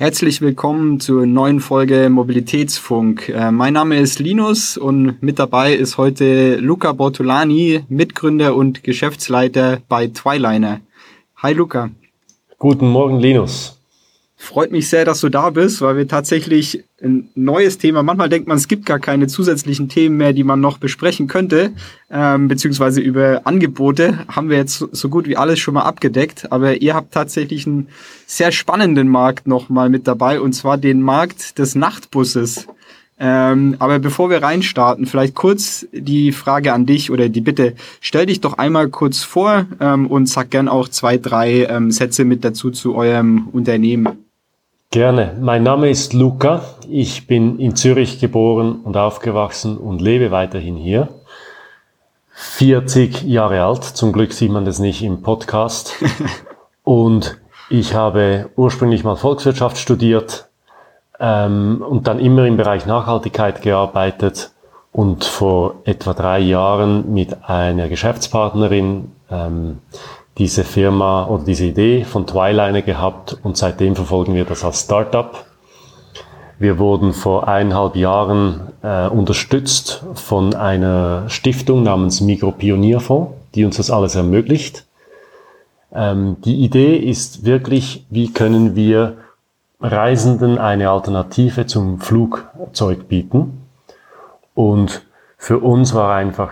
Herzlich willkommen zur neuen Folge Mobilitätsfunk. Äh, mein Name ist Linus und mit dabei ist heute Luca Bortolani, Mitgründer und Geschäftsleiter bei Twiliner. Hi Luca. Guten Morgen Linus. Freut mich sehr, dass du da bist, weil wir tatsächlich ein neues Thema, manchmal denkt man, es gibt gar keine zusätzlichen Themen mehr, die man noch besprechen könnte, ähm, beziehungsweise über Angebote haben wir jetzt so gut wie alles schon mal abgedeckt, aber ihr habt tatsächlich einen sehr spannenden Markt noch mal mit dabei, und zwar den Markt des Nachtbusses. Ähm, aber bevor wir reinstarten, vielleicht kurz die Frage an dich oder die Bitte, stell dich doch einmal kurz vor ähm, und sag gern auch zwei, drei ähm, Sätze mit dazu zu eurem Unternehmen. Gerne. Mein Name ist Luca. Ich bin in Zürich geboren und aufgewachsen und lebe weiterhin hier. 40 Jahre alt. Zum Glück sieht man das nicht im Podcast. und ich habe ursprünglich mal Volkswirtschaft studiert ähm, und dann immer im Bereich Nachhaltigkeit gearbeitet und vor etwa drei Jahren mit einer Geschäftspartnerin ähm, diese Firma oder diese Idee von Twiliner gehabt und seitdem verfolgen wir das als Startup. Wir wurden vor eineinhalb Jahren äh, unterstützt von einer Stiftung namens Mikropionierfonds, die uns das alles ermöglicht. Ähm, die Idee ist wirklich, wie können wir Reisenden eine Alternative zum Flugzeug bieten. Und für uns war einfach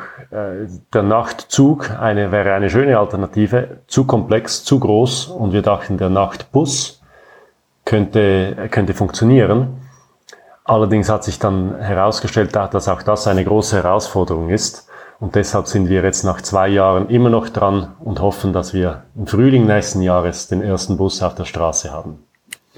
der Nachtzug eine, wäre eine schöne Alternative, zu komplex, zu groß und wir dachten, der Nachtbus könnte, könnte funktionieren. Allerdings hat sich dann herausgestellt, dass auch das eine große Herausforderung ist. Und deshalb sind wir jetzt nach zwei Jahren immer noch dran und hoffen, dass wir im Frühling nächsten Jahres den ersten Bus auf der Straße haben.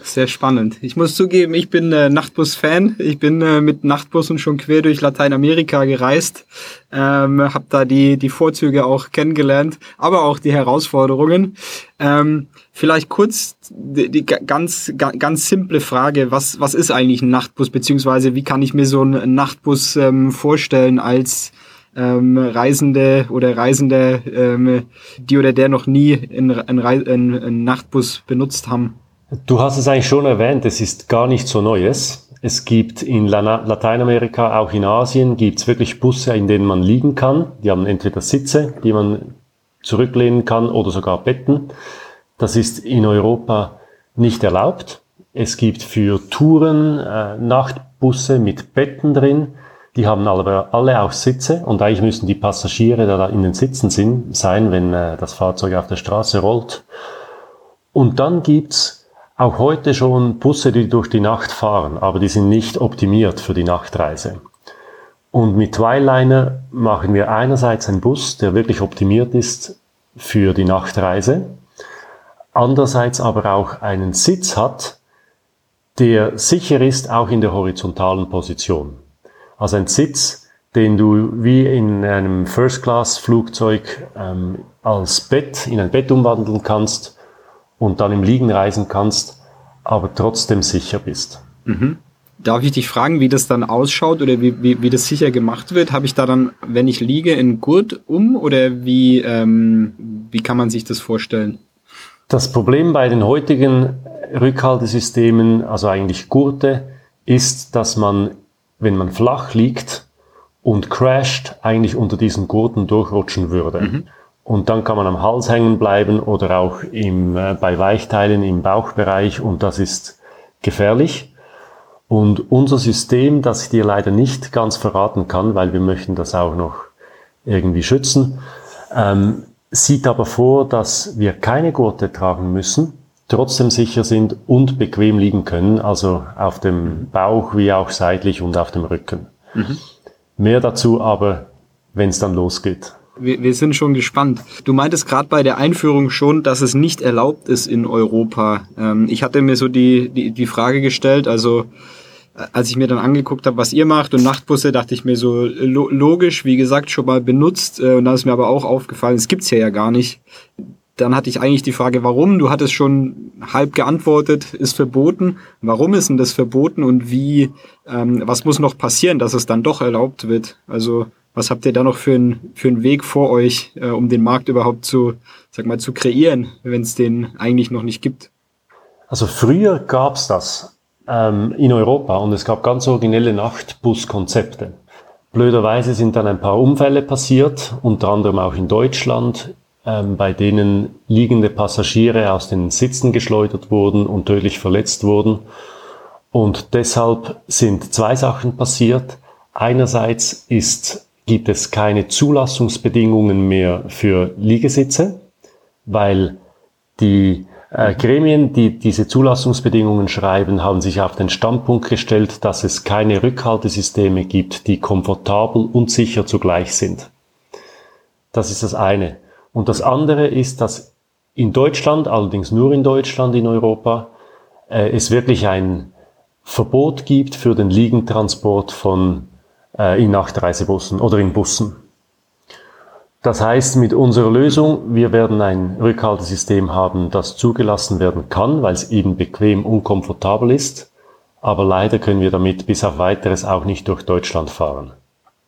Sehr spannend. Ich muss zugeben, ich bin äh, Nachtbus-Fan. Ich bin äh, mit Nachtbussen schon quer durch Lateinamerika gereist, ähm, habe da die die Vorzüge auch kennengelernt, aber auch die Herausforderungen. Ähm, vielleicht kurz die, die ganz ganz simple Frage: Was was ist eigentlich ein Nachtbus beziehungsweise wie kann ich mir so einen Nachtbus ähm, vorstellen als ähm, Reisende oder Reisende, ähm, die oder der noch nie einen, Nachtbus benutzt haben? Du hast es eigentlich schon erwähnt, es ist gar nicht so Neues. Es gibt in Lateinamerika, auch in Asien, gibt es wirklich Busse, in denen man liegen kann. Die haben entweder Sitze, die man zurücklehnen kann oder sogar Betten. Das ist in Europa nicht erlaubt. Es gibt für Touren äh, Nachtbusse mit Betten drin. Die haben aber alle auch Sitze und eigentlich müssen die Passagiere da in den Sitzen sein, wenn äh, das Fahrzeug auf der Straße rollt. Und dann gibt's auch heute schon Busse, die durch die Nacht fahren, aber die sind nicht optimiert für die Nachtreise. Und mit Twiliner machen wir einerseits einen Bus, der wirklich optimiert ist für die Nachtreise, andererseits aber auch einen Sitz hat, der sicher ist, auch in der horizontalen Position. Also ein Sitz, den du wie in einem First-Class-Flugzeug ähm, als Bett, in ein Bett umwandeln kannst und dann im Liegen reisen kannst, aber trotzdem sicher bist. Mhm. Darf ich dich fragen, wie das dann ausschaut oder wie, wie, wie das sicher gemacht wird? Habe ich da dann, wenn ich liege, einen Gurt um oder wie, ähm, wie kann man sich das vorstellen? Das Problem bei den heutigen Rückhaltesystemen, also eigentlich Gurte, ist, dass man, wenn man flach liegt und crasht, eigentlich unter diesen Gurten durchrutschen würde. Mhm. Und dann kann man am Hals hängen bleiben oder auch im, äh, bei Weichteilen im Bauchbereich und das ist gefährlich. Und unser System, das ich dir leider nicht ganz verraten kann, weil wir möchten das auch noch irgendwie schützen, ähm, sieht aber vor, dass wir keine Gurte tragen müssen, trotzdem sicher sind und bequem liegen können, also auf dem Bauch wie auch seitlich und auf dem Rücken. Mhm. Mehr dazu aber, wenn es dann losgeht wir, wir sind schon gespannt. Du meintest gerade bei der Einführung schon, dass es nicht erlaubt ist in Europa. Ähm, ich hatte mir so die, die, die Frage gestellt, also äh, als ich mir dann angeguckt habe, was ihr macht und Nachtbusse, dachte ich mir so lo logisch, wie gesagt, schon mal benutzt. Äh, und da ist mir aber auch aufgefallen, es gibt's ja ja gar nicht. Dann hatte ich eigentlich die Frage, warum? Du hattest schon halb geantwortet, ist verboten. Warum ist denn das verboten und wie, ähm, was muss noch passieren, dass es dann doch erlaubt wird? Also was habt ihr da noch für, ein, für einen Weg vor euch, äh, um den Markt überhaupt zu, sag mal, zu kreieren, wenn es den eigentlich noch nicht gibt? Also früher gab's das ähm, in Europa und es gab ganz originelle Nachtbuskonzepte. Blöderweise sind dann ein paar Unfälle passiert, unter anderem auch in Deutschland, ähm, bei denen liegende Passagiere aus den Sitzen geschleudert wurden und tödlich verletzt wurden. Und deshalb sind zwei Sachen passiert. Einerseits ist, gibt es keine Zulassungsbedingungen mehr für Liegesitze, weil die äh, Gremien, die diese Zulassungsbedingungen schreiben, haben sich auf den Standpunkt gestellt, dass es keine Rückhaltesysteme gibt, die komfortabel und sicher zugleich sind. Das ist das eine. Und das andere ist, dass in Deutschland, allerdings nur in Deutschland, in Europa, äh, es wirklich ein Verbot gibt für den Liegentransport von äh, in Nachtreisebussen oder in Bussen. Das heißt, mit unserer Lösung, wir werden ein Rückhaltesystem haben, das zugelassen werden kann, weil es eben bequem und komfortabel ist. Aber leider können wir damit bis auf weiteres auch nicht durch Deutschland fahren.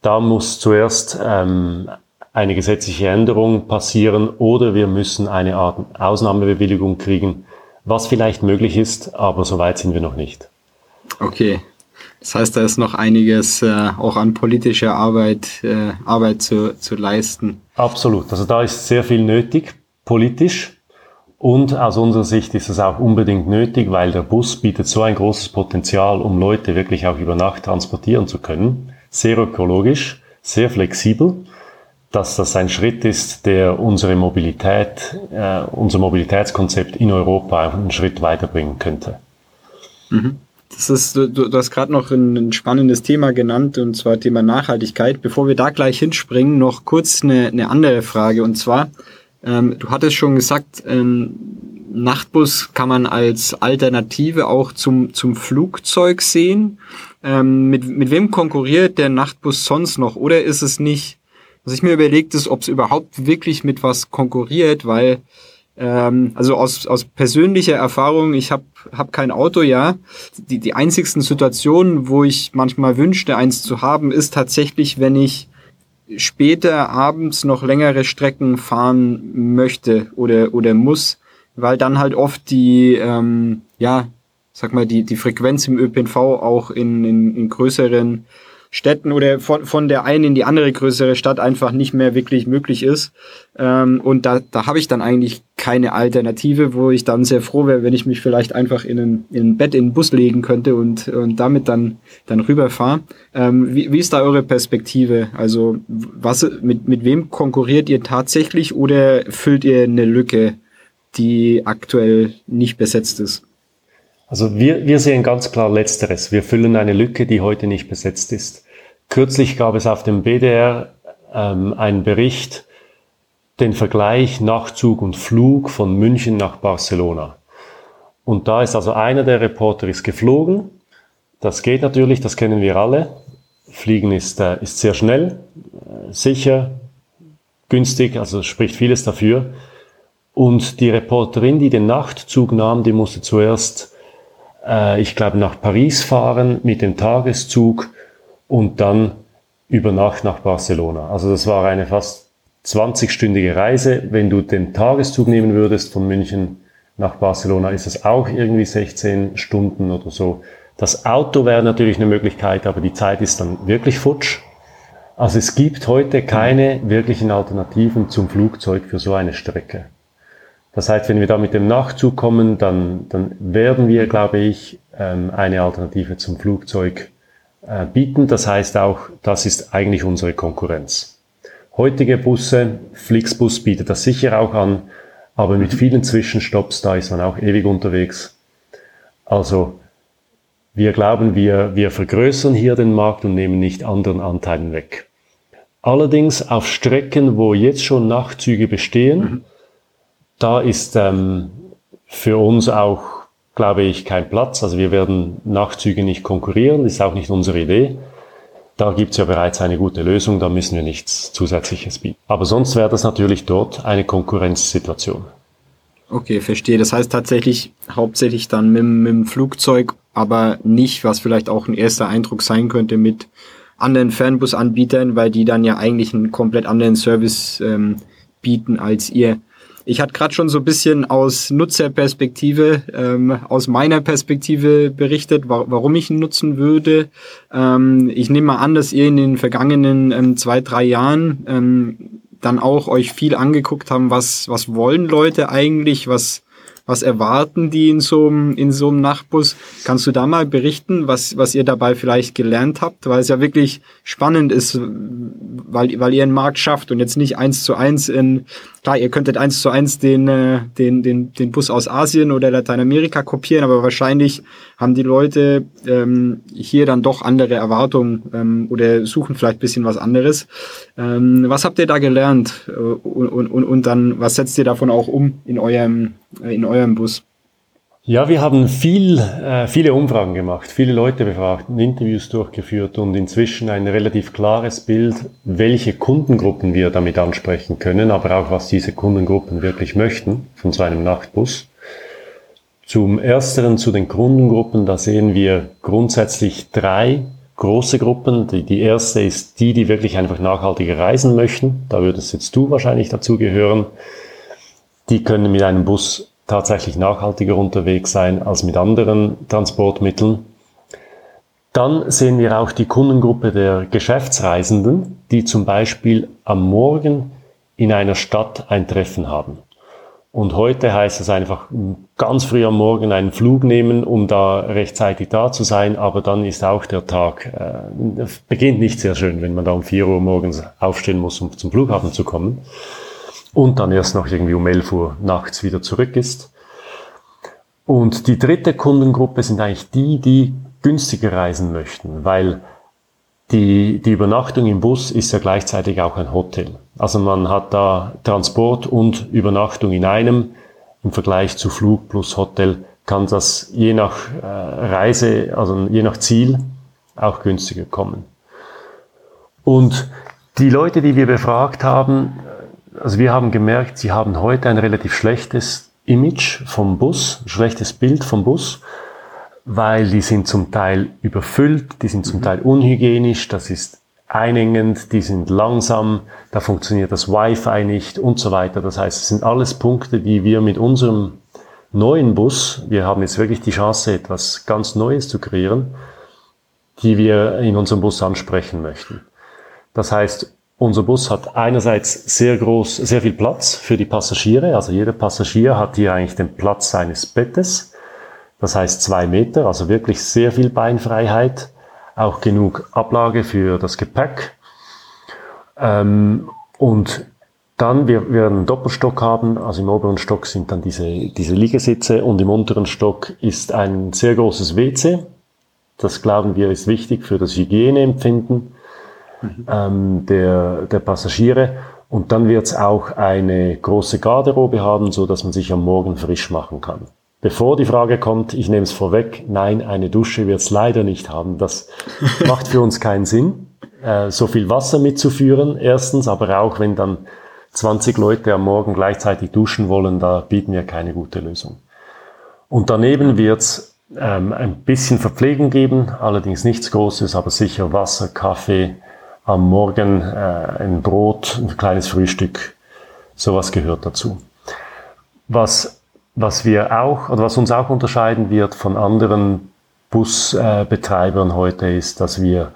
Da muss zuerst ähm, eine gesetzliche Änderung passieren oder wir müssen eine Art Ausnahmebewilligung kriegen, was vielleicht möglich ist, aber so weit sind wir noch nicht. Okay. Das heißt, da ist noch einiges äh, auch an politischer Arbeit, äh, Arbeit zu, zu leisten. Absolut. Also da ist sehr viel nötig, politisch. Und aus unserer Sicht ist es auch unbedingt nötig, weil der Bus bietet so ein großes Potenzial, um Leute wirklich auch über Nacht transportieren zu können. Sehr ökologisch, sehr flexibel, dass das ein Schritt ist, der unsere Mobilität, äh, unser Mobilitätskonzept in Europa einen Schritt weiterbringen könnte. Mhm. Das ist, du, du hast gerade noch ein, ein, spannendes Thema genannt, und zwar Thema Nachhaltigkeit. Bevor wir da gleich hinspringen, noch kurz eine, eine andere Frage. Und zwar, ähm, du hattest schon gesagt, ähm, Nachtbus kann man als Alternative auch zum, zum Flugzeug sehen. Ähm, mit, mit wem konkurriert der Nachtbus sonst noch? Oder ist es nicht, was ich mir überlegt ist, ob es überhaupt wirklich mit was konkurriert, weil ähm, also aus, aus persönlicher Erfahrung, ich habe hab kein Auto, ja. Die, die einzigsten Situationen, wo ich manchmal wünschte, eins zu haben, ist tatsächlich, wenn ich später abends noch längere Strecken fahren möchte oder, oder muss, weil dann halt oft die, ähm, ja, sag mal, die, die Frequenz im ÖPNV auch in, in, in größeren Städten oder von, von der einen in die andere größere Stadt einfach nicht mehr wirklich möglich ist. Ähm, und da, da habe ich dann eigentlich keine Alternative, wo ich dann sehr froh wäre, wenn ich mich vielleicht einfach in ein, in ein Bett in den Bus legen könnte und, und damit dann, dann rüberfahre. Ähm, wie, wie ist da eure Perspektive? Also was, mit, mit wem konkurriert ihr tatsächlich oder füllt ihr eine Lücke, die aktuell nicht besetzt ist? Also wir, wir sehen ganz klar Letzteres. Wir füllen eine Lücke, die heute nicht besetzt ist. Kürzlich gab es auf dem BDR ähm, einen Bericht, den Vergleich Nachtzug und Flug von München nach Barcelona. Und da ist also einer der Reporter ist geflogen. Das geht natürlich, das kennen wir alle. Fliegen ist, äh, ist sehr schnell, äh, sicher, günstig, also spricht vieles dafür. Und die Reporterin, die den Nachtzug nahm, die musste zuerst äh, ich glaube, nach Paris fahren mit dem Tageszug und dann über Nacht nach Barcelona. Also das war eine fast 20-stündige Reise. Wenn du den Tageszug nehmen würdest von München nach Barcelona, ist es auch irgendwie 16 Stunden oder so. Das Auto wäre natürlich eine Möglichkeit, aber die Zeit ist dann wirklich futsch. Also es gibt heute keine wirklichen Alternativen zum Flugzeug für so eine Strecke. Das heißt, wenn wir da mit dem Nachzug kommen, dann, dann werden wir, glaube ich, ähm, eine Alternative zum Flugzeug äh, bieten. Das heißt auch, das ist eigentlich unsere Konkurrenz. Heutige Busse, Flixbus bietet das sicher auch an, aber mit vielen Zwischenstopps, da ist man auch ewig unterwegs. Also wir glauben, wir, wir vergrößern hier den Markt und nehmen nicht anderen Anteilen weg. Allerdings auf Strecken, wo jetzt schon Nachtzüge bestehen, mhm da ist ähm, für uns auch, glaube ich, kein Platz. Also wir werden Nachtzüge nicht konkurrieren, ist auch nicht unsere Idee. Da gibt es ja bereits eine gute Lösung, da müssen wir nichts Zusätzliches bieten. Aber sonst wäre das natürlich dort eine Konkurrenzsituation. Okay, verstehe. Das heißt tatsächlich hauptsächlich dann mit, mit dem Flugzeug, aber nicht, was vielleicht auch ein erster Eindruck sein könnte, mit anderen Fernbusanbietern, weil die dann ja eigentlich einen komplett anderen Service ähm, bieten als ihr. Ich hatte gerade schon so ein bisschen aus Nutzerperspektive, ähm, aus meiner Perspektive berichtet, wa warum ich ihn nutzen würde. Ähm, ich nehme mal an, dass ihr in den vergangenen ähm, zwei, drei Jahren ähm, dann auch euch viel angeguckt haben, was, was wollen Leute eigentlich, was, was erwarten die in so einem, in so einem Nachtbus? Kannst du da mal berichten, was, was ihr dabei vielleicht gelernt habt? Weil es ja wirklich spannend ist, weil, weil ihr einen Markt schafft und jetzt nicht eins zu eins in, klar, ihr könntet eins zu eins den, äh, den, den, den Bus aus Asien oder Lateinamerika kopieren, aber wahrscheinlich haben die Leute ähm, hier dann doch andere Erwartungen ähm, oder suchen vielleicht bisschen was anderes. Ähm, was habt ihr da gelernt äh, und, und, und dann, was setzt ihr davon auch um in eurem, in eurem Bus? Ja, wir haben viel, äh, viele Umfragen gemacht, viele Leute befragt, Interviews durchgeführt und inzwischen ein relativ klares Bild, welche Kundengruppen wir damit ansprechen können, aber auch was diese Kundengruppen wirklich möchten von so einem Nachtbus. Zum ersteren, zu den Kundengruppen, da sehen wir grundsätzlich drei große Gruppen. Die, die erste ist die, die wirklich einfach nachhaltiger reisen möchten. Da würdest jetzt du wahrscheinlich dazu gehören. Die können mit einem Bus tatsächlich nachhaltiger unterwegs sein als mit anderen Transportmitteln. Dann sehen wir auch die Kundengruppe der Geschäftsreisenden, die zum Beispiel am Morgen in einer Stadt ein Treffen haben. Und heute heißt es einfach ganz früh am Morgen einen Flug nehmen, um da rechtzeitig da zu sein. Aber dann ist auch der Tag, äh, beginnt nicht sehr schön, wenn man da um 4 Uhr morgens aufstehen muss, um zum Flughafen zu kommen und dann erst noch irgendwie um 11 Uhr nachts wieder zurück ist. Und die dritte Kundengruppe sind eigentlich die, die günstiger reisen möchten, weil die, die Übernachtung im Bus ist ja gleichzeitig auch ein Hotel. Also man hat da Transport und Übernachtung in einem. Im Vergleich zu Flug plus Hotel kann das je nach äh, Reise, also je nach Ziel auch günstiger kommen. Und die Leute, die wir befragt haben, also wir haben gemerkt, sie haben heute ein relativ schlechtes Image vom Bus, schlechtes Bild vom Bus, weil die sind zum Teil überfüllt, die sind zum mhm. Teil unhygienisch, das ist einengend, die sind langsam, da funktioniert das Wi-Fi nicht und so weiter. Das heißt, es sind alles Punkte, die wir mit unserem neuen Bus, wir haben jetzt wirklich die Chance, etwas ganz Neues zu kreieren, die wir in unserem Bus ansprechen möchten. Das heißt, unser Bus hat einerseits sehr groß, sehr viel Platz für die Passagiere. Also jeder Passagier hat hier eigentlich den Platz seines Bettes. Das heißt zwei Meter, also wirklich sehr viel Beinfreiheit. Auch genug Ablage für das Gepäck. Ähm, und dann, wir werden einen Doppelstock haben, also im oberen Stock sind dann diese, diese Liegesitze und im unteren Stock ist ein sehr großes WC. Das glauben wir ist wichtig für das Hygieneempfinden ähm, der, der Passagiere. Und dann wird es auch eine große Garderobe haben, so dass man sich am Morgen frisch machen kann. Bevor die Frage kommt, ich nehme es vorweg, nein, eine Dusche wird es leider nicht haben. Das macht für uns keinen Sinn, äh, so viel Wasser mitzuführen, erstens, aber auch wenn dann 20 Leute am Morgen gleichzeitig duschen wollen, da bieten wir keine gute Lösung. Und daneben wird es ähm, ein bisschen Verpflegung geben, allerdings nichts Großes, aber sicher Wasser, Kaffee, am Morgen äh, ein Brot, ein kleines Frühstück. Sowas gehört dazu. Was, was wir auch, oder was uns auch unterscheiden wird von anderen Busbetreibern heute ist, dass wir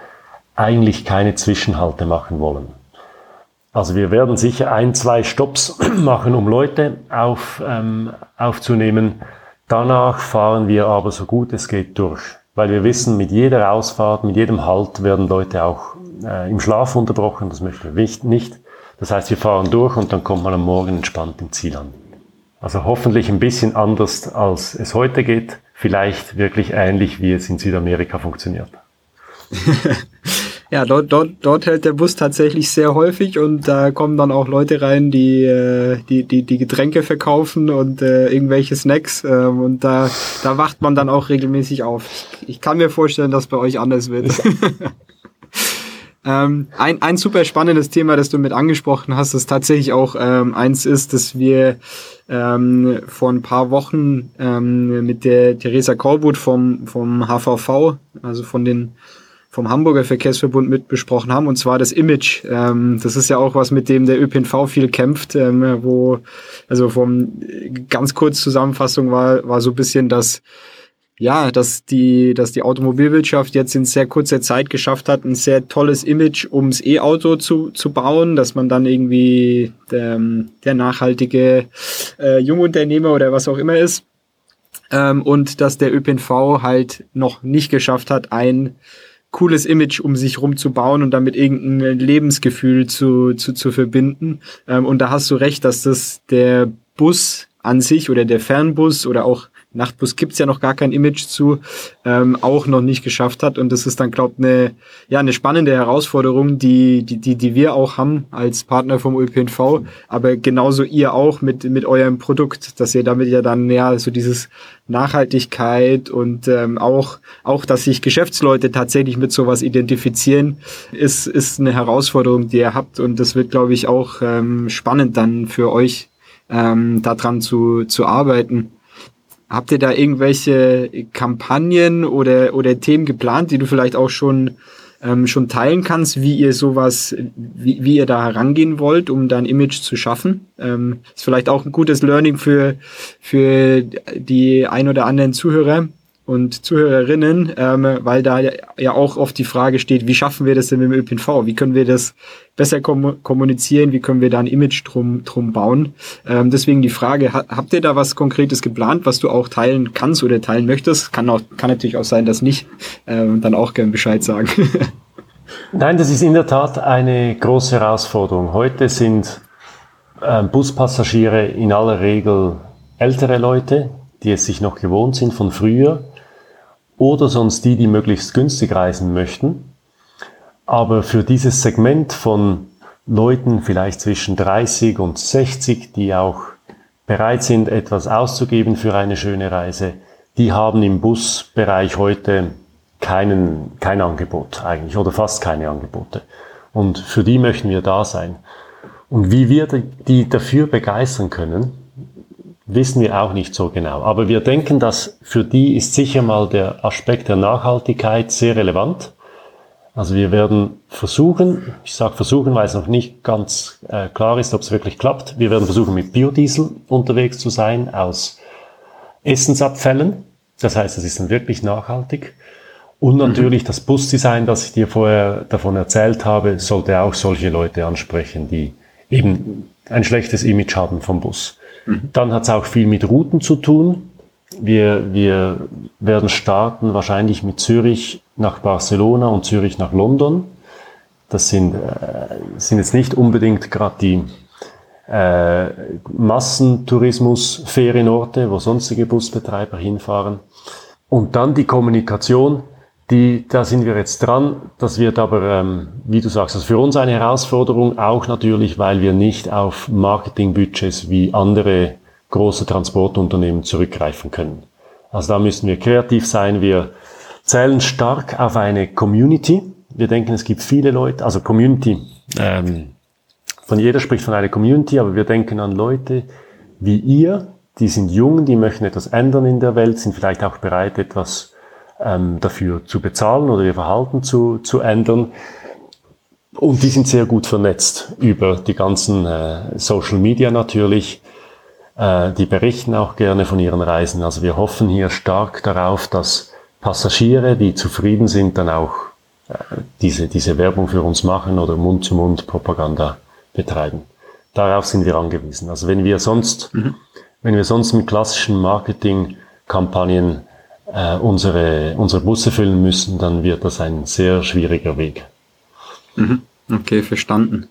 eigentlich keine Zwischenhalte machen wollen. Also wir werden sicher ein, zwei Stops machen, um Leute auf, ähm, aufzunehmen. Danach fahren wir aber so gut es geht durch, weil wir wissen, mit jeder Ausfahrt, mit jedem Halt werden Leute auch äh, im Schlaf unterbrochen, das möchten wir nicht. Das heißt, wir fahren durch und dann kommt man am Morgen entspannt im Ziel an. Also hoffentlich ein bisschen anders, als es heute geht. Vielleicht wirklich ähnlich, wie es in Südamerika funktioniert. ja, dort, dort, dort hält der Bus tatsächlich sehr häufig und da kommen dann auch Leute rein, die äh, die, die, die Getränke verkaufen und äh, irgendwelche Snacks ähm, und da, da wacht man dann auch regelmäßig auf. Ich, ich kann mir vorstellen, dass bei euch anders wird. Ähm, ein, ein super spannendes Thema, das du mit angesprochen hast, das tatsächlich auch ähm, eins ist, dass wir ähm, vor ein paar Wochen ähm, mit der Theresa Korbut vom, vom HVV, also von den vom Hamburger Verkehrsverbund mit besprochen haben, und zwar das Image. Ähm, das ist ja auch was, mit dem der ÖPNV viel kämpft, ähm, wo, also vom ganz kurz Zusammenfassung war, war so ein bisschen das, ja, dass die, dass die Automobilwirtschaft jetzt in sehr kurzer Zeit geschafft hat, ein sehr tolles Image ums E-Auto zu, zu bauen, dass man dann irgendwie der, der nachhaltige äh, Jungunternehmer oder was auch immer ist. Ähm, und dass der ÖPNV halt noch nicht geschafft hat, ein cooles Image um sich rum zu bauen und damit irgendein Lebensgefühl zu, zu, zu verbinden. Ähm, und da hast du recht, dass das der Bus an sich oder der Fernbus oder auch Nachtbus gibt's ja noch gar kein Image zu, ähm, auch noch nicht geschafft hat. Und das ist dann, glaube ich, eine, ja, eine spannende Herausforderung, die, die, die, die wir auch haben als Partner vom ÖPNV, aber genauso ihr auch mit, mit eurem Produkt, dass ihr damit ja dann ja so dieses Nachhaltigkeit und ähm, auch, auch, dass sich Geschäftsleute tatsächlich mit sowas identifizieren, ist, ist eine Herausforderung, die ihr habt. Und das wird, glaube ich, auch ähm, spannend dann für euch, ähm, daran zu, zu arbeiten. Habt ihr da irgendwelche Kampagnen oder, oder Themen geplant, die du vielleicht auch schon, ähm, schon teilen kannst, wie ihr sowas, wie, wie ihr da herangehen wollt, um da ein Image zu schaffen? Ähm, ist vielleicht auch ein gutes Learning für, für die ein oder anderen Zuhörer, und Zuhörerinnen, ähm, weil da ja auch oft die Frage steht, wie schaffen wir das denn mit dem ÖPNV? Wie können wir das besser kom kommunizieren? Wie können wir da ein Image drum, drum bauen? Ähm, deswegen die Frage, ha habt ihr da was Konkretes geplant, was du auch teilen kannst oder teilen möchtest? Kann, auch, kann natürlich auch sein, dass nicht. Ähm, dann auch gern Bescheid sagen. Nein, das ist in der Tat eine große Herausforderung. Heute sind äh, Buspassagiere in aller Regel ältere Leute, die es sich noch gewohnt sind von früher oder sonst die, die möglichst günstig reisen möchten. Aber für dieses Segment von Leuten vielleicht zwischen 30 und 60, die auch bereit sind, etwas auszugeben für eine schöne Reise, die haben im Busbereich heute keinen, kein Angebot eigentlich oder fast keine Angebote. Und für die möchten wir da sein. Und wie wir die dafür begeistern können, wissen wir auch nicht so genau. Aber wir denken, dass für die ist sicher mal der Aspekt der Nachhaltigkeit sehr relevant. Also wir werden versuchen, ich sage versuchen, weil es noch nicht ganz äh, klar ist, ob es wirklich klappt, wir werden versuchen, mit Biodiesel unterwegs zu sein aus Essensabfällen. Das heißt, es ist dann wirklich nachhaltig. Und mhm. natürlich mhm. das Busdesign, das ich dir vorher davon erzählt habe, sollte auch solche Leute ansprechen, die eben ein schlechtes Image haben vom Bus. Mhm. Dann hat es auch viel mit Routen zu tun. Wir, wir werden starten wahrscheinlich mit Zürich nach Barcelona und Zürich nach London. Das sind, äh, sind jetzt nicht unbedingt gerade die äh, Massentourismus-Ferienorte, wo sonstige Busbetreiber hinfahren. Und dann die Kommunikation die, da sind wir jetzt dran. Das wird aber, ähm, wie du sagst, ist für uns eine Herausforderung, auch natürlich, weil wir nicht auf Marketingbudgets wie andere große Transportunternehmen zurückgreifen können. Also da müssen wir kreativ sein. Wir zählen stark auf eine Community. Wir denken, es gibt viele Leute, also Community, ähm, von jeder spricht von einer Community, aber wir denken an Leute wie ihr, die sind jung, die möchten etwas ändern in der Welt, sind vielleicht auch bereit, etwas ähm, dafür zu bezahlen oder ihr Verhalten zu, zu ändern. Und die sind sehr gut vernetzt über die ganzen äh, Social Media natürlich. Äh, die berichten auch gerne von ihren Reisen. Also wir hoffen hier stark darauf, dass Passagiere, die zufrieden sind, dann auch äh, diese, diese Werbung für uns machen oder Mund-zu-Mund-Propaganda betreiben. Darauf sind wir angewiesen. Also wenn wir sonst, mhm. wenn wir sonst mit klassischen Marketingkampagnen äh, unsere, unsere Busse füllen müssen, dann wird das ein sehr schwieriger Weg. Mhm. Okay, verstanden.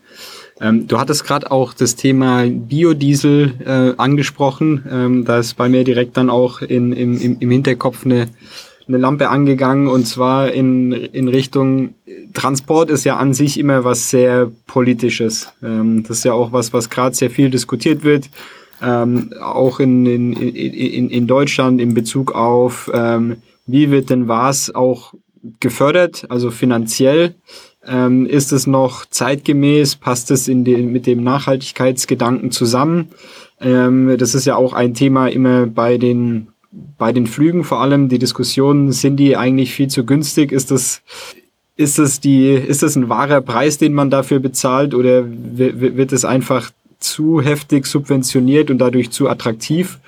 Ähm, du hattest gerade auch das Thema Biodiesel äh, angesprochen. Ähm, da ist bei mir direkt dann auch in, im, im Hinterkopf eine, eine Lampe angegangen und zwar in, in Richtung Transport ist ja an sich immer was sehr Politisches. Ähm, das ist ja auch was, was gerade sehr viel diskutiert wird ähm, auch in, in, in, in Deutschland in Bezug auf, ähm, wie wird denn was auch gefördert, also finanziell. Ähm, ist es noch zeitgemäß? Passt es in den, mit dem Nachhaltigkeitsgedanken zusammen? Ähm, das ist ja auch ein Thema immer bei den, bei den Flügen vor allem. Die Diskussion, sind die eigentlich viel zu günstig? Ist das, ist es die, ist es ein wahrer Preis, den man dafür bezahlt oder wird es einfach zu heftig subventioniert und dadurch zu attraktiv?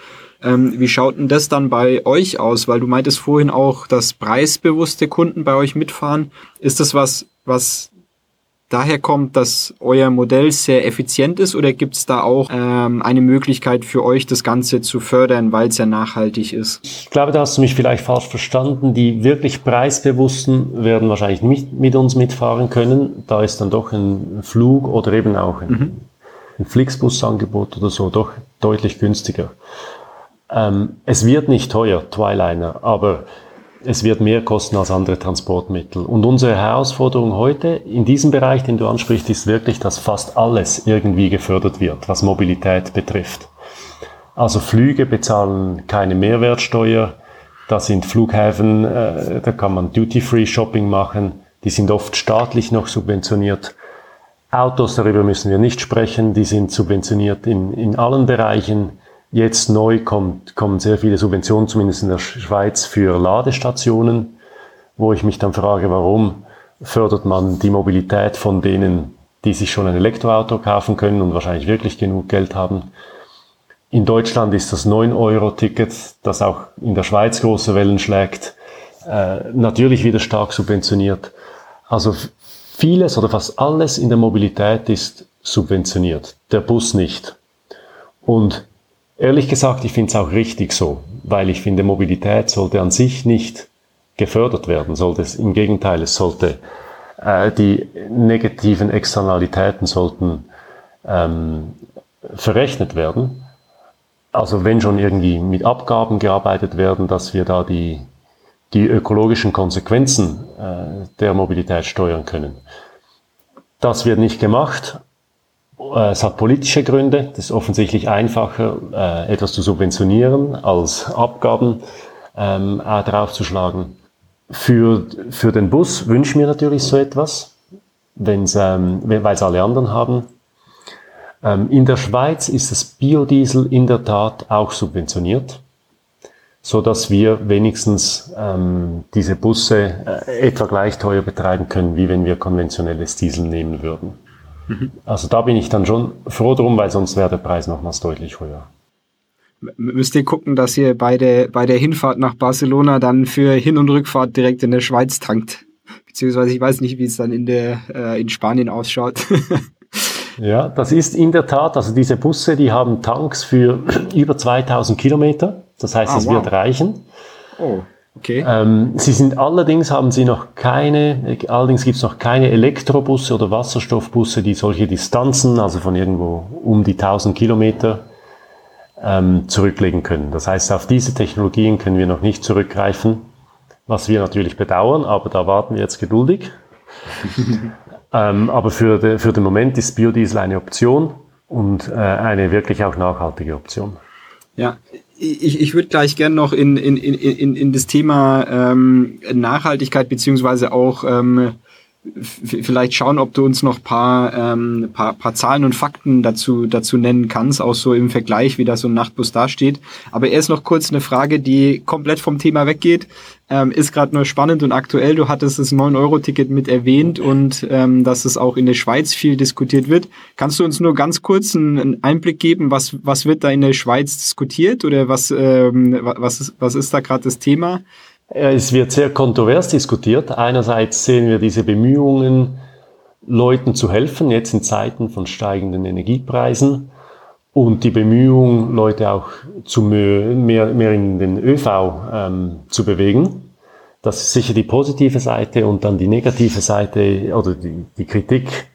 Ähm, wie schaut denn das dann bei euch aus? Weil du meintest vorhin auch, dass preisbewusste Kunden bei euch mitfahren. Ist das was, was daher kommt, dass euer Modell sehr effizient ist oder gibt es da auch ähm, eine Möglichkeit für euch, das Ganze zu fördern, weil es ja nachhaltig ist? Ich glaube, da hast du mich vielleicht falsch verstanden. Die wirklich preisbewussten werden wahrscheinlich nicht mit uns mitfahren können. Da ist dann doch ein Flug oder eben auch ein, mhm. Ein Flixbus-Angebot oder so doch deutlich günstiger. Ähm, es wird nicht teuer, Twiliner, aber es wird mehr kosten als andere Transportmittel. Und unsere Herausforderung heute in diesem Bereich, den du ansprichst, ist wirklich, dass fast alles irgendwie gefördert wird, was Mobilität betrifft. Also Flüge bezahlen keine Mehrwertsteuer. Da sind Flughäfen, äh, da kann man Duty-Free-Shopping machen. Die sind oft staatlich noch subventioniert. Autos, darüber müssen wir nicht sprechen, die sind subventioniert in, in allen Bereichen. Jetzt neu kommt, kommen sehr viele Subventionen, zumindest in der Schweiz, für Ladestationen, wo ich mich dann frage, warum fördert man die Mobilität von denen, die sich schon ein Elektroauto kaufen können und wahrscheinlich wirklich genug Geld haben. In Deutschland ist das 9-Euro-Ticket, das auch in der Schweiz große Wellen schlägt, äh, natürlich wieder stark subventioniert. Also vieles oder fast alles in der Mobilität ist subventioniert, der Bus nicht. Und Ehrlich gesagt, ich finde es auch richtig so, weil ich finde, Mobilität sollte an sich nicht gefördert werden, sollte es im Gegenteil, es sollte äh, die negativen Externalitäten sollten ähm, verrechnet werden. Also wenn schon irgendwie mit Abgaben gearbeitet werden, dass wir da die, die ökologischen Konsequenzen äh, der Mobilität steuern können. Das wird nicht gemacht, äh, es hat politische Gründe. Das ist offensichtlich einfacher, äh, etwas zu subventionieren, als Abgaben ähm, draufzuschlagen. Für, für den Bus wünsche ich mir natürlich so etwas, ähm, weil es alle anderen haben. Ähm, in der Schweiz ist das Biodiesel in der Tat auch subventioniert, so dass wir wenigstens ähm, diese Busse äh, etwa gleich teuer betreiben können, wie wenn wir konventionelles Diesel nehmen würden. Also da bin ich dann schon froh drum, weil sonst wäre der Preis nochmals deutlich höher. Müsst ihr gucken, dass ihr bei der, bei der Hinfahrt nach Barcelona dann für Hin- und Rückfahrt direkt in der Schweiz tankt. Beziehungsweise ich weiß nicht, wie es dann in, der, äh, in Spanien ausschaut. ja, das ist in der Tat, also diese Busse, die haben Tanks für über 2000 Kilometer. Das heißt, ah, es wow. wird reichen. Oh. Okay. Ähm, sie sind allerdings haben sie noch keine, allerdings gibt es noch keine Elektrobusse oder Wasserstoffbusse, die solche Distanzen, also von irgendwo um die 1000 Kilometer, ähm, zurücklegen können. Das heißt, auf diese Technologien können wir noch nicht zurückgreifen, was wir natürlich bedauern, aber da warten wir jetzt geduldig. ähm, aber für, de, für den Moment ist Biodiesel eine Option und äh, eine wirklich auch nachhaltige Option. Ja, ich, ich würde gleich gern noch in, in, in, in das Thema ähm, Nachhaltigkeit beziehungsweise auch ähm, vielleicht schauen, ob du uns noch paar, ähm, paar, paar Zahlen und Fakten dazu, dazu nennen kannst, auch so im Vergleich, wie da so ein Nachtbus dasteht. Aber erst noch kurz eine Frage, die komplett vom Thema weggeht. Ähm, ist gerade nur spannend und aktuell. Du hattest das 9-Euro-Ticket mit erwähnt und ähm, dass es auch in der Schweiz viel diskutiert wird. Kannst du uns nur ganz kurz einen Einblick geben, was, was wird da in der Schweiz diskutiert oder was, ähm, was, ist, was ist da gerade das Thema? Es wird sehr kontrovers diskutiert. Einerseits sehen wir diese Bemühungen, Leuten zu helfen, jetzt in Zeiten von steigenden Energiepreisen und die Bemühung, Leute auch zu mehr, mehr in den ÖV ähm, zu bewegen. Das ist sicher die positive Seite und dann die negative Seite oder die, die Kritik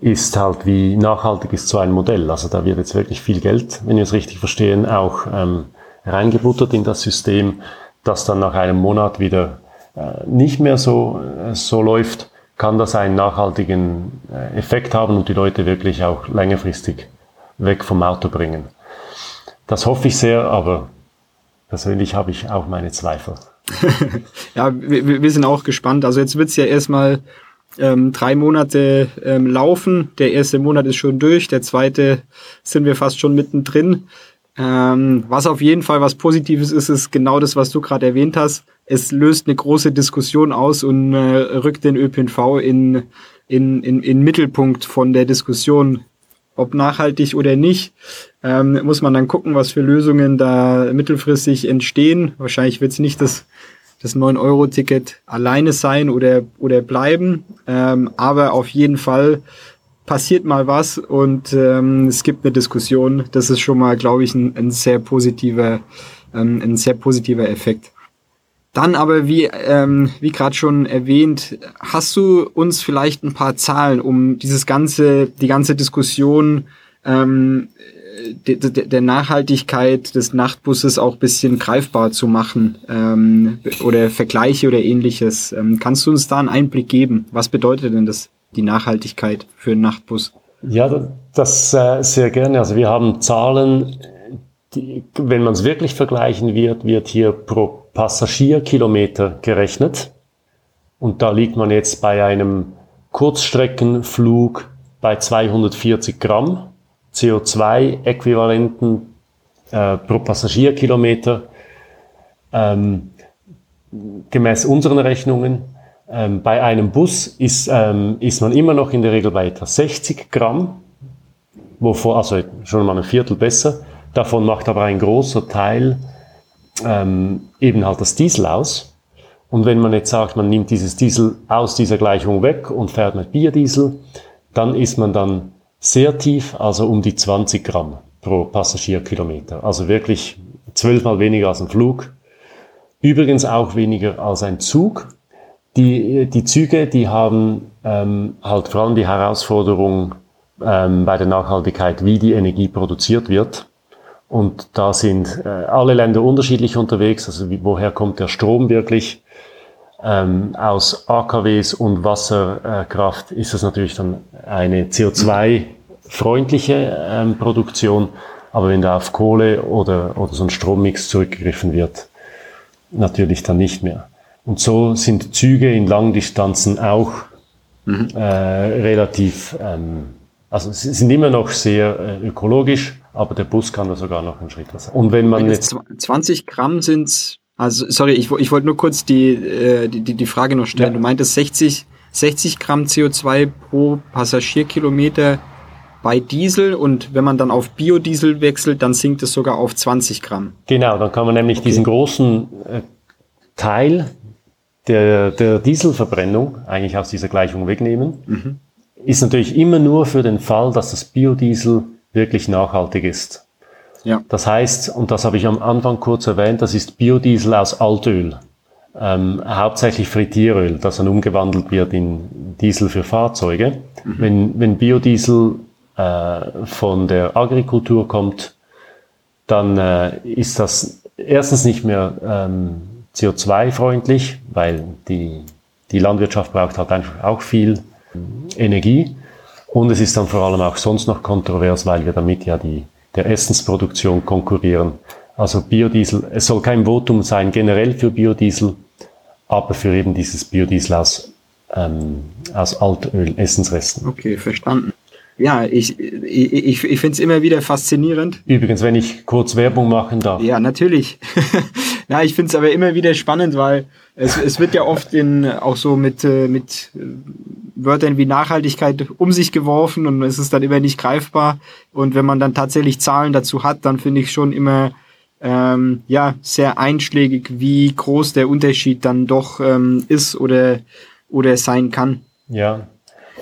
ist halt, wie nachhaltig ist so ein Modell. Also da wird jetzt wirklich viel Geld, wenn wir es richtig verstehen, auch ähm, reingebuttert in das System das dann nach einem Monat wieder äh, nicht mehr so, äh, so läuft, kann das einen nachhaltigen äh, Effekt haben und die Leute wirklich auch längerfristig weg vom Auto bringen. Das hoffe ich sehr, aber persönlich habe ich auch meine Zweifel. ja, wir, wir sind auch gespannt. Also jetzt wird es ja erstmal ähm, drei Monate ähm, laufen. Der erste Monat ist schon durch, der zweite sind wir fast schon mittendrin. Ähm, was auf jeden Fall was Positives ist, ist genau das, was du gerade erwähnt hast. es löst eine große Diskussion aus und äh, rückt den ÖPNV in, in, in, in Mittelpunkt von der Diskussion, ob nachhaltig oder nicht. Ähm, muss man dann gucken, was für Lösungen da mittelfristig entstehen. Wahrscheinlich wird es nicht das, das 9-Euro-Ticket alleine sein oder, oder bleiben, ähm, aber auf jeden Fall passiert mal was und ähm, es gibt eine Diskussion. Das ist schon mal, glaube ich, ein, ein sehr positiver, ähm, ein sehr positiver Effekt. Dann aber, wie, ähm, wie gerade schon erwähnt, hast du uns vielleicht ein paar Zahlen, um dieses ganze, die ganze Diskussion ähm, de, de, der Nachhaltigkeit des Nachtbusses auch bisschen greifbar zu machen ähm, oder Vergleiche oder ähnliches. Ähm, kannst du uns da einen Einblick geben? Was bedeutet denn das, die Nachhaltigkeit für einen Nachtbus? Ja, das äh, sehr gerne. Also wir haben Zahlen, die, wenn man es wirklich vergleichen wird, wird hier pro Passagierkilometer gerechnet. Und da liegt man jetzt bei einem Kurzstreckenflug bei 240 Gramm CO2-Äquivalenten äh, pro Passagierkilometer. Ähm, gemäß unseren Rechnungen. Ähm, bei einem Bus ist, ähm, ist man immer noch in der Regel bei etwa 60 Gramm, wovor, also schon mal ein Viertel besser. Davon macht aber ein großer Teil ähm, eben halt das Diesel aus. Und wenn man jetzt sagt, man nimmt dieses Diesel aus dieser Gleichung weg und fährt mit Biodiesel, dann ist man dann sehr tief, also um die 20 Gramm pro Passagierkilometer. Also wirklich zwölfmal weniger als ein Flug. Übrigens auch weniger als ein Zug. Die, die Züge, die haben ähm, halt vor allem die Herausforderung ähm, bei der Nachhaltigkeit, wie die Energie produziert wird. Und da sind äh, alle Länder unterschiedlich unterwegs. Also wie, woher kommt der Strom wirklich? Ähm, aus AKWs und Wasserkraft ist das natürlich dann eine CO2-freundliche ähm, Produktion. Aber wenn da auf Kohle oder, oder so ein Strommix zurückgegriffen wird, natürlich dann nicht mehr. Und so sind Züge in Langdistanzen auch mhm. äh, relativ, ähm, also sie sind immer noch sehr äh, ökologisch, aber der Bus kann da sogar noch einen Schritt was. Und wenn man jetzt 20 Gramm sind, also sorry, ich, ich wollte nur kurz die, äh, die, die Frage noch stellen. Ja. Du meintest 60, 60 Gramm CO2 pro Passagierkilometer bei Diesel und wenn man dann auf Biodiesel wechselt, dann sinkt es sogar auf 20 Gramm. Genau, dann kann man nämlich okay. diesen großen äh, Teil der, der Dieselverbrennung eigentlich aus dieser Gleichung wegnehmen. Mhm. Ist natürlich immer nur für den Fall, dass das Biodiesel wirklich nachhaltig ist. Ja. Das heißt, und das habe ich am Anfang kurz erwähnt, das ist Biodiesel aus Altöl. Ähm, hauptsächlich Frittieröl, das dann umgewandelt wird in Diesel für Fahrzeuge. Mhm. Wenn, wenn Biodiesel äh, von der Agrikultur kommt, dann äh, ist das erstens nicht mehr ähm, CO2-freundlich, weil die, die Landwirtschaft braucht halt einfach auch viel Energie. Und es ist dann vor allem auch sonst noch kontrovers, weil wir damit ja die, der Essensproduktion konkurrieren. Also Biodiesel, es soll kein Votum sein generell für Biodiesel, aber für eben dieses Biodiesel aus, ähm, aus Altöl, Essensresten. Okay, verstanden. Ja, ich, ich, ich, ich finde es immer wieder faszinierend. Übrigens, wenn ich kurz Werbung machen darf. Ja, natürlich. ja, ich finde es aber immer wieder spannend, weil es, es wird ja oft in, auch so mit, äh, mit äh, Wörtern wie Nachhaltigkeit um sich geworfen und es ist dann immer nicht greifbar. Und wenn man dann tatsächlich Zahlen dazu hat, dann finde ich schon immer ähm, ja sehr einschlägig, wie groß der Unterschied dann doch ähm, ist oder, oder sein kann. Ja,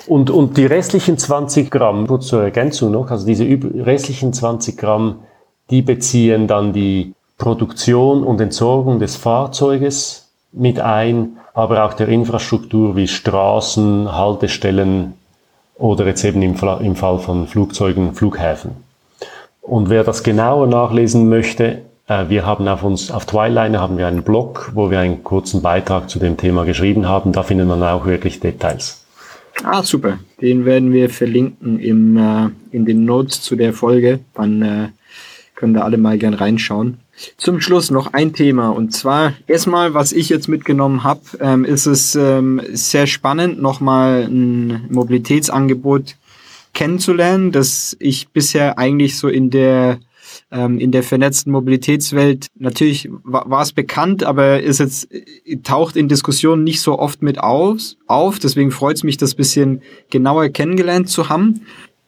und, und die restlichen 20 Gramm, kurz zur Ergänzung noch, also diese restlichen 20 Gramm, die beziehen dann die Produktion und Entsorgung des Fahrzeuges mit ein, aber auch der Infrastruktur wie Straßen, Haltestellen oder jetzt eben im, im Fall von Flugzeugen, Flughäfen. Und wer das genauer nachlesen möchte, äh, wir haben auf uns, auf Twiliner haben wir einen Blog, wo wir einen kurzen Beitrag zu dem Thema geschrieben haben. Da findet man auch wirklich Details. Ah, super. Den werden wir verlinken im, äh, in den Notes zu der Folge. Dann äh, können da alle mal gern reinschauen. Zum Schluss noch ein Thema und zwar erstmal, was ich jetzt mitgenommen habe, ähm, ist es ähm, sehr spannend, nochmal ein Mobilitätsangebot kennenzulernen, das ich bisher eigentlich so in der ähm, in der vernetzten Mobilitätswelt. Natürlich war es bekannt, aber ist jetzt taucht in Diskussionen nicht so oft mit auf. auf. Deswegen freut es mich, das bisschen genauer kennengelernt zu haben.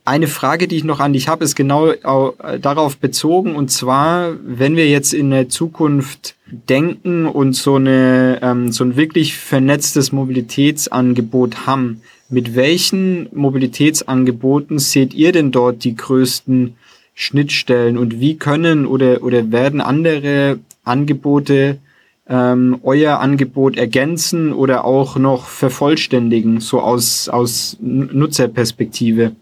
Eine Frage, die ich noch an dich habe, ist genau äh, darauf bezogen. Und zwar, wenn wir jetzt in der Zukunft denken und so, eine, ähm, so ein wirklich vernetztes Mobilitätsangebot haben, mit welchen Mobilitätsangeboten seht ihr denn dort die größten Schnittstellen und wie können oder, oder werden andere Angebote ähm, euer Angebot ergänzen oder auch noch vervollständigen, so aus, aus Nutzerperspektive?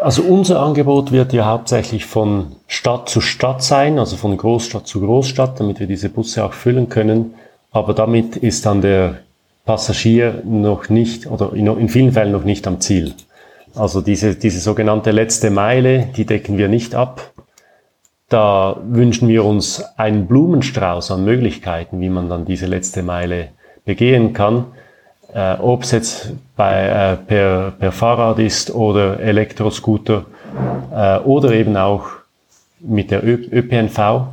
Also unser Angebot wird ja hauptsächlich von Stadt zu Stadt sein, also von Großstadt zu Großstadt, damit wir diese Busse auch füllen können. Aber damit ist dann der Passagier noch nicht oder in vielen Fällen noch nicht am Ziel. Also diese, diese sogenannte letzte Meile, die decken wir nicht ab. Da wünschen wir uns einen Blumenstrauß an Möglichkeiten, wie man dann diese letzte Meile begehen kann äh, ob es jetzt bei, äh, per, per Fahrrad ist oder Elektroscooter äh, oder eben auch mit der Ö ÖPNV.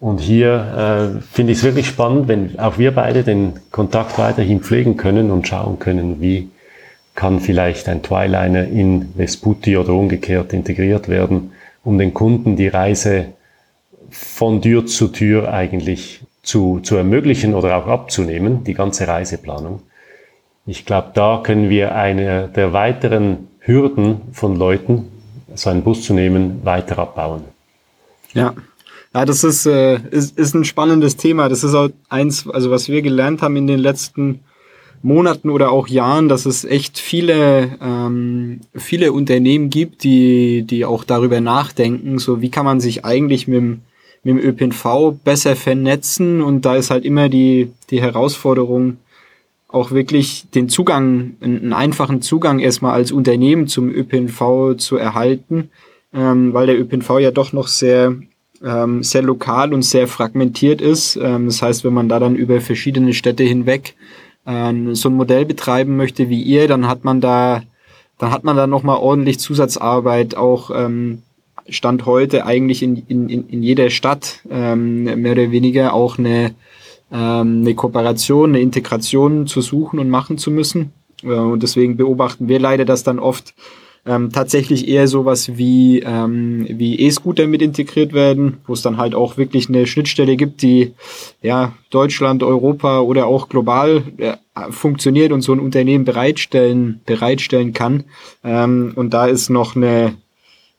Und hier äh, finde ich es wirklich spannend, wenn auch wir beide den Kontakt weiterhin pflegen können und schauen können, wie kann vielleicht ein Twiliner in Vesputi oder umgekehrt integriert werden, um den Kunden die Reise von Tür zu Tür eigentlich zu, zu ermöglichen oder auch abzunehmen, die ganze Reiseplanung. Ich glaube, da können wir eine der weiteren Hürden von Leuten, so einen Bus zu nehmen, weiter abbauen. Ja, ja, das ist, äh, ist, ist ein spannendes Thema. Das ist auch eins, also was wir gelernt haben in den letzten Monaten oder auch Jahren, dass es echt viele, ähm, viele Unternehmen gibt, die, die auch darüber nachdenken, so wie kann man sich eigentlich mit dem, mit dem ÖPNV besser vernetzen und da ist halt immer die, die Herausforderung, auch wirklich den Zugang, einen einfachen Zugang erstmal als Unternehmen zum ÖPNV zu erhalten, ähm, weil der ÖPNV ja doch noch sehr, ähm, sehr lokal und sehr fragmentiert ist. Ähm, das heißt, wenn man da dann über verschiedene Städte hinweg äh, so ein Modell betreiben möchte wie ihr, dann hat man da, dann hat man da nochmal ordentlich Zusatzarbeit auch ähm, Stand heute eigentlich in, in, in jeder Stadt ähm, mehr oder weniger auch eine ähm, eine Kooperation, eine Integration zu suchen und machen zu müssen. Äh, und deswegen beobachten wir leider, dass dann oft ähm, tatsächlich eher sowas wie, ähm, wie E-Scooter mit integriert werden, wo es dann halt auch wirklich eine Schnittstelle gibt, die ja Deutschland, Europa oder auch global äh, funktioniert und so ein Unternehmen bereitstellen, bereitstellen kann. Ähm, und da ist noch eine,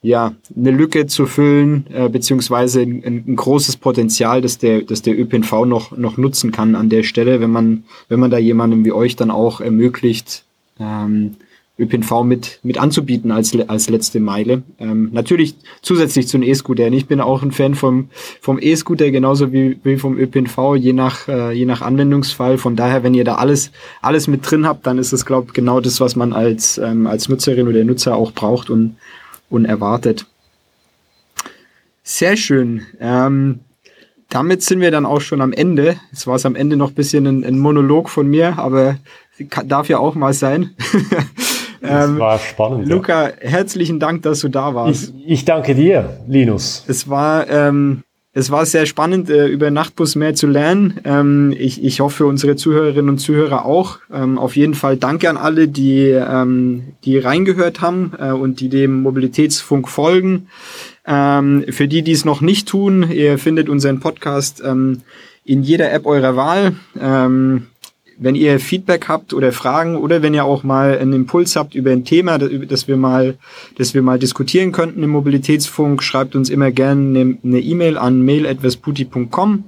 ja, eine Lücke zu füllen, äh, beziehungsweise ein, ein, großes Potenzial, das der, das der ÖPNV noch, noch nutzen kann an der Stelle, wenn man, wenn man da jemandem wie euch dann auch ermöglicht, ähm, ÖPNV mit, mit anzubieten als, als letzte Meile. Ähm, natürlich zusätzlich zu einem E-Scooter. Ich bin auch ein Fan vom, vom E-Scooter, genauso wie, wie vom ÖPNV, je nach, äh, je nach Anwendungsfall. Von daher, wenn ihr da alles, alles mit drin habt, dann ist es, glaube ich, genau das, was man als, ähm, als Nutzerin oder Nutzer auch braucht und unerwartet. Sehr schön. Ähm, damit sind wir dann auch schon am Ende. Jetzt war es am Ende noch ein bisschen ein, ein Monolog von mir, aber kann, darf ja auch mal sein. Das ähm, war spannend. Luca, ja. herzlichen Dank, dass du da warst. Ich, ich danke dir, Linus. Es war ähm, es war sehr spannend, äh, über Nachtbus mehr zu lernen. Ähm, ich, hoffe, unsere Zuhörerinnen und Zuhörer auch. Ähm, auf jeden Fall danke an alle, die, ähm, die reingehört haben äh, und die dem Mobilitätsfunk folgen. Für die, die es noch nicht tun, ihr findet unseren Podcast in jeder App eurer Wahl. Wenn ihr Feedback habt oder Fragen oder wenn ihr auch mal einen Impuls habt über ein Thema, das wir mal, das wir mal diskutieren könnten im Mobilitätsfunk, schreibt uns immer gerne eine E-Mail an mail@vesputi.com.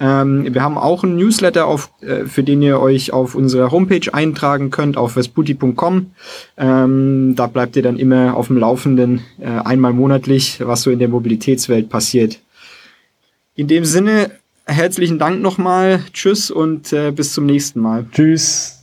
Ähm, wir haben auch einen Newsletter, auf, äh, für den ihr euch auf unserer Homepage eintragen könnt, auf vesputi.com. Ähm, da bleibt ihr dann immer auf dem Laufenden, äh, einmal monatlich, was so in der Mobilitätswelt passiert. In dem Sinne, herzlichen Dank nochmal. Tschüss und äh, bis zum nächsten Mal. Tschüss.